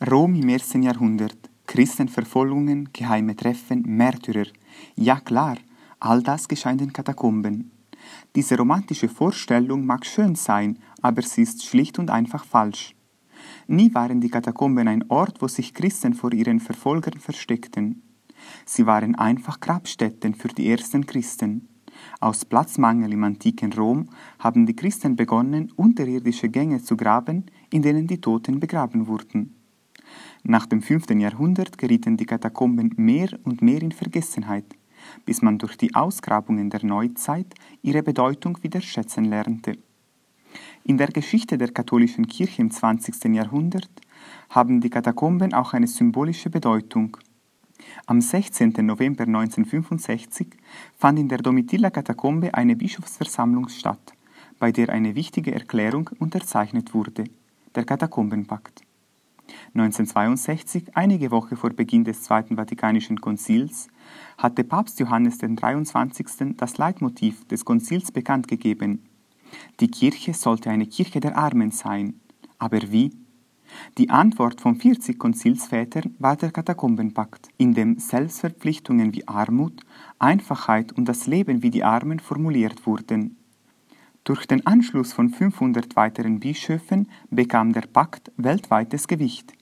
Rom im ersten Jahrhundert, Christenverfolgungen, geheime Treffen, Märtyrer. Ja klar, all das geschah in den Katakomben. Diese romantische Vorstellung mag schön sein, aber sie ist schlicht und einfach falsch. Nie waren die Katakomben ein Ort, wo sich Christen vor ihren Verfolgern versteckten. Sie waren einfach Grabstätten für die ersten Christen. Aus Platzmangel im antiken Rom haben die Christen begonnen, unterirdische Gänge zu graben, in denen die Toten begraben wurden. Nach dem 5. Jahrhundert gerieten die Katakomben mehr und mehr in Vergessenheit, bis man durch die Ausgrabungen der Neuzeit ihre Bedeutung wieder schätzen lernte. In der Geschichte der katholischen Kirche im 20. Jahrhundert haben die Katakomben auch eine symbolische Bedeutung. Am 16. November 1965 fand in der Domitilla-Katakombe eine Bischofsversammlung statt, bei der eine wichtige Erklärung unterzeichnet wurde, der Katakombenpakt. 1962, einige Wochen vor Beginn des Zweiten Vatikanischen Konzils, hatte Papst Johannes XXIII. das Leitmotiv des Konzils bekannt gegeben. Die Kirche sollte eine Kirche der Armen sein. Aber wie? Die Antwort von 40 Konzilsvätern war der Katakombenpakt, in dem Selbstverpflichtungen wie Armut, Einfachheit und das Leben wie die Armen formuliert wurden. Durch den Anschluss von 500 weiteren Bischöfen bekam der Pakt weltweites Gewicht.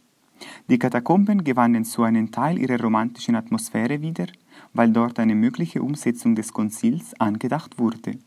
Die Katakomben gewannen so einen Teil ihrer romantischen Atmosphäre wieder, weil dort eine mögliche Umsetzung des Konzils angedacht wurde.